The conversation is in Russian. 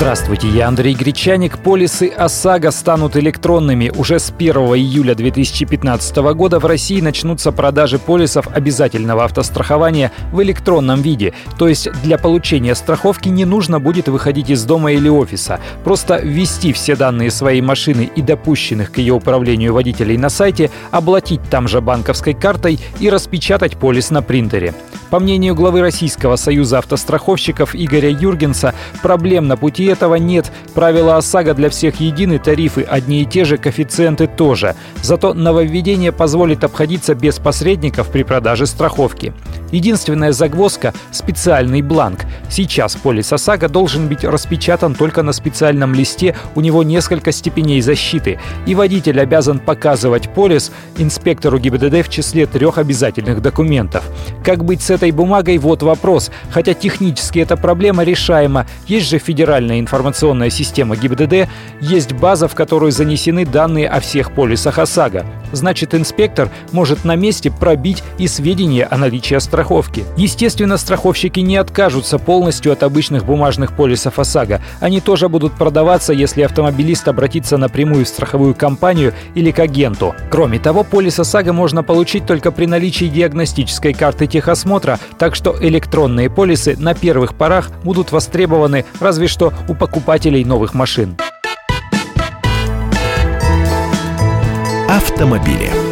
Здравствуйте, я Андрей Гречаник. Полисы ОСАГО станут электронными. Уже с 1 июля 2015 года в России начнутся продажи полисов обязательного автострахования в электронном виде. То есть для получения страховки не нужно будет выходить из дома или офиса. Просто ввести все данные своей машины и допущенных к ее управлению водителей на сайте, оплатить там же банковской картой и распечатать полис на принтере. По мнению главы Российского союза автостраховщиков Игоря Юргенса, проблем на пути этого нет. Правила ОСАГО для всех едины, тарифы одни и те же, коэффициенты тоже. Зато нововведение позволит обходиться без посредников при продаже страховки. Единственная загвоздка – специальный бланк. Сейчас полис ОСАГО должен быть распечатан только на специальном листе, у него несколько степеней защиты. И водитель обязан показывать полис инспектору ГИБДД в числе трех обязательных документов. Как быть с этой бумагой – вот вопрос. Хотя технически эта проблема решаема. Есть же федеральная информационная система ГИБДД, есть база, в которую занесены данные о всех полисах ОСАГО. Значит, инспектор может на месте пробить и сведения о наличии страховки. Естественно, страховщики не откажутся полностью от обычных бумажных полисов ОСАГО. Они тоже будут продаваться, если автомобилист обратится напрямую в страховую компанию или к агенту. Кроме того, полис ОСАГО можно получить только при наличии диагностической карты техосмотра, так что электронные полисы на первых порах будут востребованы разве что у покупателей новых машин. Автомобили.